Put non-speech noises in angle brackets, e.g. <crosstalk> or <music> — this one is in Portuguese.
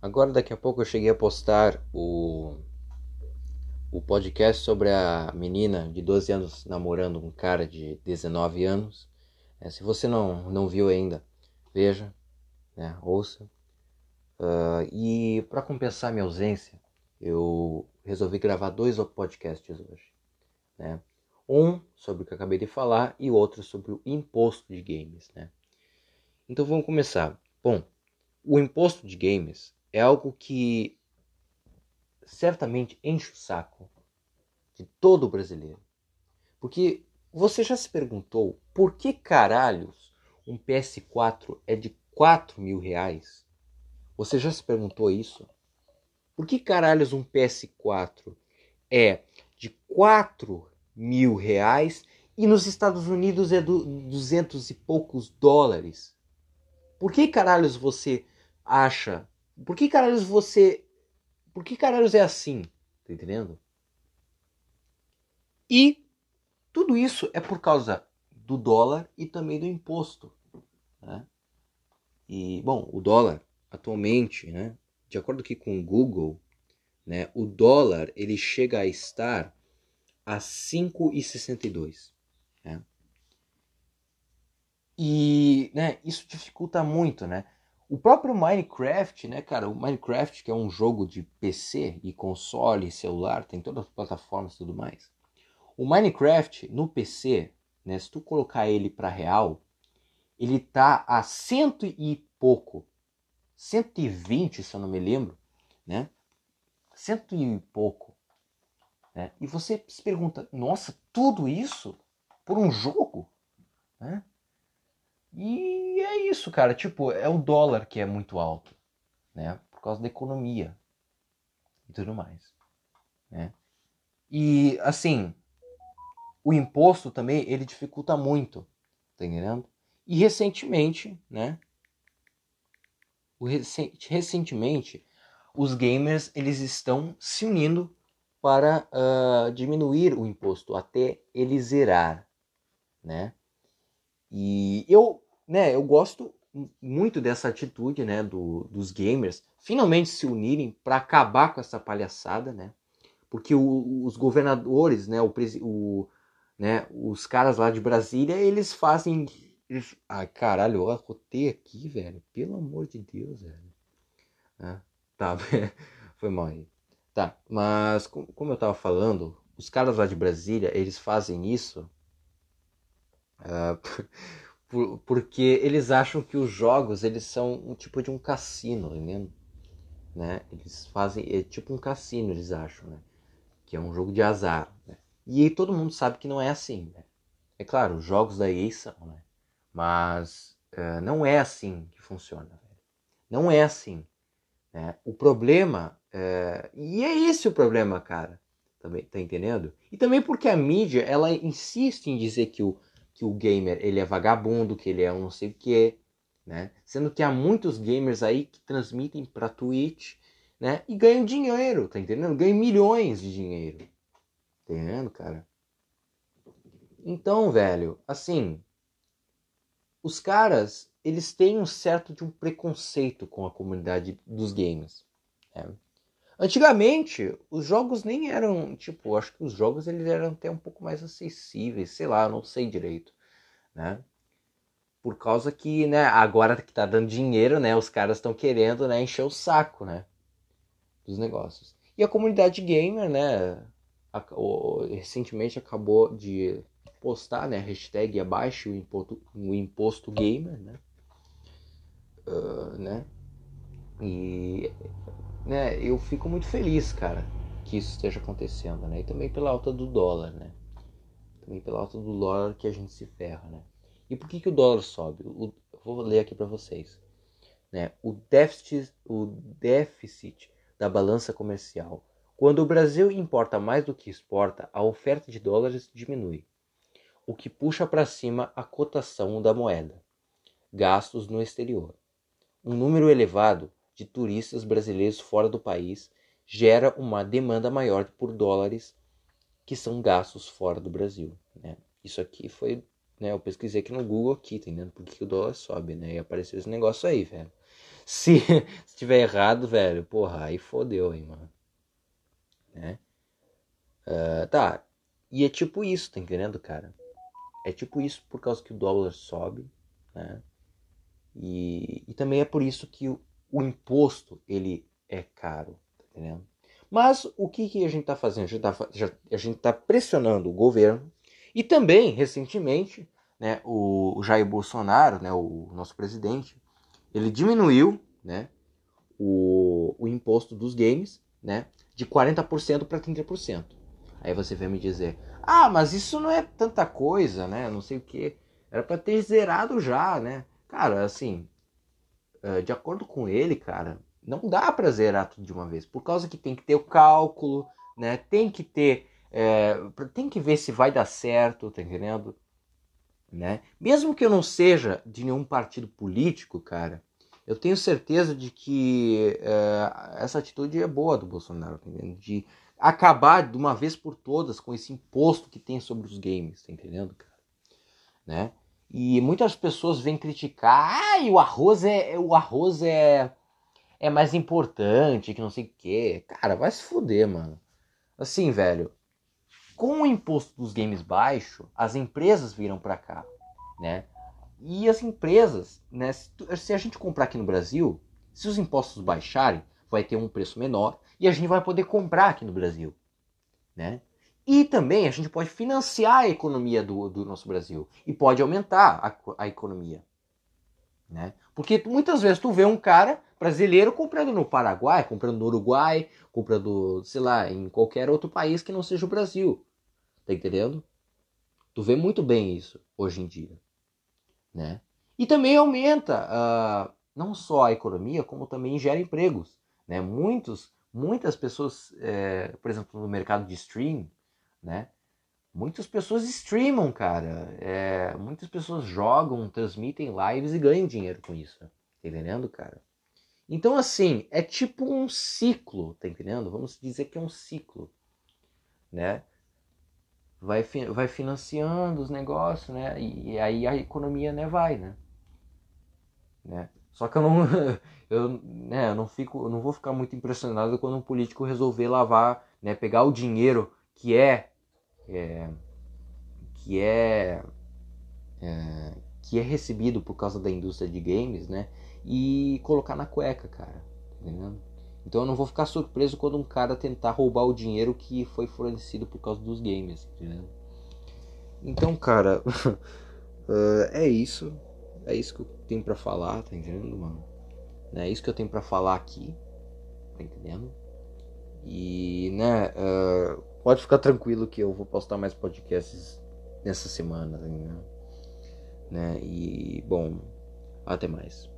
Agora daqui a pouco eu cheguei a postar o o podcast sobre a menina de 12 anos namorando um cara de 19 anos. É, se você não, não viu ainda, veja, né, ouça. Uh, e para compensar minha ausência, eu resolvi gravar dois podcasts hoje. Né? Um sobre o que eu acabei de falar e outro sobre o imposto de games. Né? Então vamos começar. Bom, o imposto de games é algo que certamente enche o saco de todo brasileiro. Porque você já se perguntou por que caralhos um PS4 é de 4 mil reais? Você já se perguntou isso? Por que caralhos um PS4 é de 4 mil reais e nos Estados Unidos é do 200 e poucos dólares? Por que caralhos você acha? Por que caralhos você. Por que caralhos é assim? Tá entendendo? E tudo isso é por causa do dólar e também do imposto. Né? E, bom, o dólar atualmente, né, de acordo aqui com o Google, né, o dólar ele chega a estar a 5,62. Né? E né, isso dificulta muito, né? O próprio Minecraft, né, cara? O Minecraft, que é um jogo de PC e console, celular, tem todas as plataformas e tudo mais. O Minecraft no PC, né, se tu colocar ele para real, ele tá a cento e pouco, 120, se eu não me lembro, né? Cento e pouco. Né? E você se pergunta, nossa, tudo isso por um jogo? Né? E é isso, cara. Tipo, é o dólar que é muito alto, né? Por causa da economia e tudo mais, né? E assim, o imposto também ele dificulta muito, tá entendendo? E recentemente, né? O recentemente, os gamers eles estão se unindo para uh, diminuir o imposto até ele zerar, né? E eu, né, eu gosto muito dessa atitude, né, do, dos gamers finalmente se unirem para acabar com essa palhaçada, né? Porque o, os governadores, né, o, o, né, os caras lá de Brasília, eles fazem eles... Caralho, eu arrotei aqui, velho. Pelo amor de Deus, velho. Ah, tá, <laughs> foi mal aí. Tá, mas como eu tava falando, os caras lá de Brasília, eles fazem isso Uh, <laughs> por, porque eles acham que os jogos eles são um tipo de um cassino, entendeu? Né? Eles fazem é tipo um cassino, eles acham, né? Que é um jogo de azar. Né? E todo mundo sabe que não é assim. Né? É claro, os jogos da EA são, né? Mas uh, não é assim que funciona. Não é assim. Né? O problema, uh, e é esse o problema, cara. Também, tá entendendo? E também porque a mídia ela insiste em dizer que o que o gamer ele é vagabundo, que ele é um não sei o que, né? Sendo que há muitos gamers aí que transmitem para Twitch, né? E ganham dinheiro, tá entendendo? Ganham milhões de dinheiro. Tá entendendo, cara? Então, velho, assim, os caras, eles têm um certo de um preconceito com a comunidade dos games. Né? Antigamente, os jogos nem eram, tipo, acho que os jogos eles eram até um pouco mais acessíveis, sei lá, não sei direito, né? Por causa que, né, agora que tá dando dinheiro, né, os caras estão querendo, né, encher o saco, né, dos negócios. E a comunidade gamer, né, recentemente acabou de postar, né, hashtag abaixo o imposto, o imposto gamer, né, uh, né, e né, eu fico muito feliz, cara, que isso esteja acontecendo, né? E também pela alta do dólar, né? Também pela alta do dólar que a gente se ferra, né? E por que, que o dólar sobe? O, vou ler aqui para vocês. Né? O, déficit, o déficit da balança comercial. Quando o Brasil importa mais do que exporta, a oferta de dólares diminui, o que puxa para cima a cotação da moeda. Gastos no exterior. Um número elevado de turistas brasileiros fora do país gera uma demanda maior por dólares que são gastos fora do Brasil. Né? Isso aqui foi, né, eu pesquisei aqui no Google aqui, tá entendendo? Porque o dólar sobe, né? E apareceu esse negócio aí, velho. <laughs> se, se tiver errado, velho, porra, aí fodeu, hein, mano. Né? Uh, tá, e é tipo isso, tá entendendo, cara? É tipo isso por causa que o dólar sobe, né? E, e também é por isso que o, o imposto, ele é caro, tá entendendo? Mas o que, que a gente está fazendo? A gente está tá pressionando o governo e também, recentemente, né, o, Jair Bolsonaro, né, o nosso presidente, ele diminuiu né, o, o imposto dos games né, de 40% para 30%. Aí você vai me dizer, ah, mas isso não é tanta coisa, né? Não sei o que. Era para ter zerado já, né? Cara, assim, de acordo com ele, cara, não dá para zerar tudo de uma vez, por causa que tem que ter o cálculo, né? Tem que ter, é, tem que ver se vai dar certo, tá entendendo? Né? Mesmo que eu não seja de nenhum partido político, cara, eu tenho certeza de que é, essa atitude é boa do Bolsonaro, tá entendendo? De acabar de uma vez por todas com esse imposto que tem sobre os games, tá entendendo, cara? Né? E muitas pessoas vêm criticar, ah, o arroz é o arroz é é mais importante, que não sei o quê. Cara, vai se fuder, mano. Assim, velho, com o imposto dos games baixo, as empresas viram para cá, né? E as empresas, né, se a gente comprar aqui no Brasil, se os impostos baixarem, vai ter um preço menor e a gente vai poder comprar aqui no Brasil, né? E também a gente pode financiar a economia do, do nosso Brasil e pode aumentar a, a economia, né? Porque muitas vezes tu vê um cara brasileiro comprando no Paraguai, comprando no Uruguai, comprando, sei lá, em qualquer outro país que não seja o Brasil. Tá entendendo? Tu vê muito bem isso hoje em dia, né? E também aumenta uh, não só a economia, como também gera empregos, né? Muitos, muitas pessoas, é, por exemplo, no mercado de stream, né? Muitas pessoas streamam, cara. É, muitas pessoas jogam, transmitem lives e ganham dinheiro com isso. Tá entendendo, cara? Então, assim, é tipo um ciclo, tá entendendo? Vamos dizer que é um ciclo, né? Vai, vai financiando os negócios, né? E, e aí a economia, né, vai, né? né? Só que eu não, <laughs> eu, né, eu não fico, eu não vou ficar muito impressionado quando um político resolver lavar, né, pegar o dinheiro que é, é que é, é que é recebido por causa da indústria de games, né? e colocar na cueca, cara. Entendeu? Então eu não vou ficar surpreso quando um cara tentar roubar o dinheiro que foi fornecido por causa dos games, entendeu? Então, cara, uh, <laughs> é isso. É isso que eu tenho para falar, tá entendendo, mano? É isso que eu tenho para falar aqui, tá entendendo? E, né, uh, pode ficar tranquilo que eu vou postar mais podcasts nessa semana, entendendo? Né? E, bom, até mais.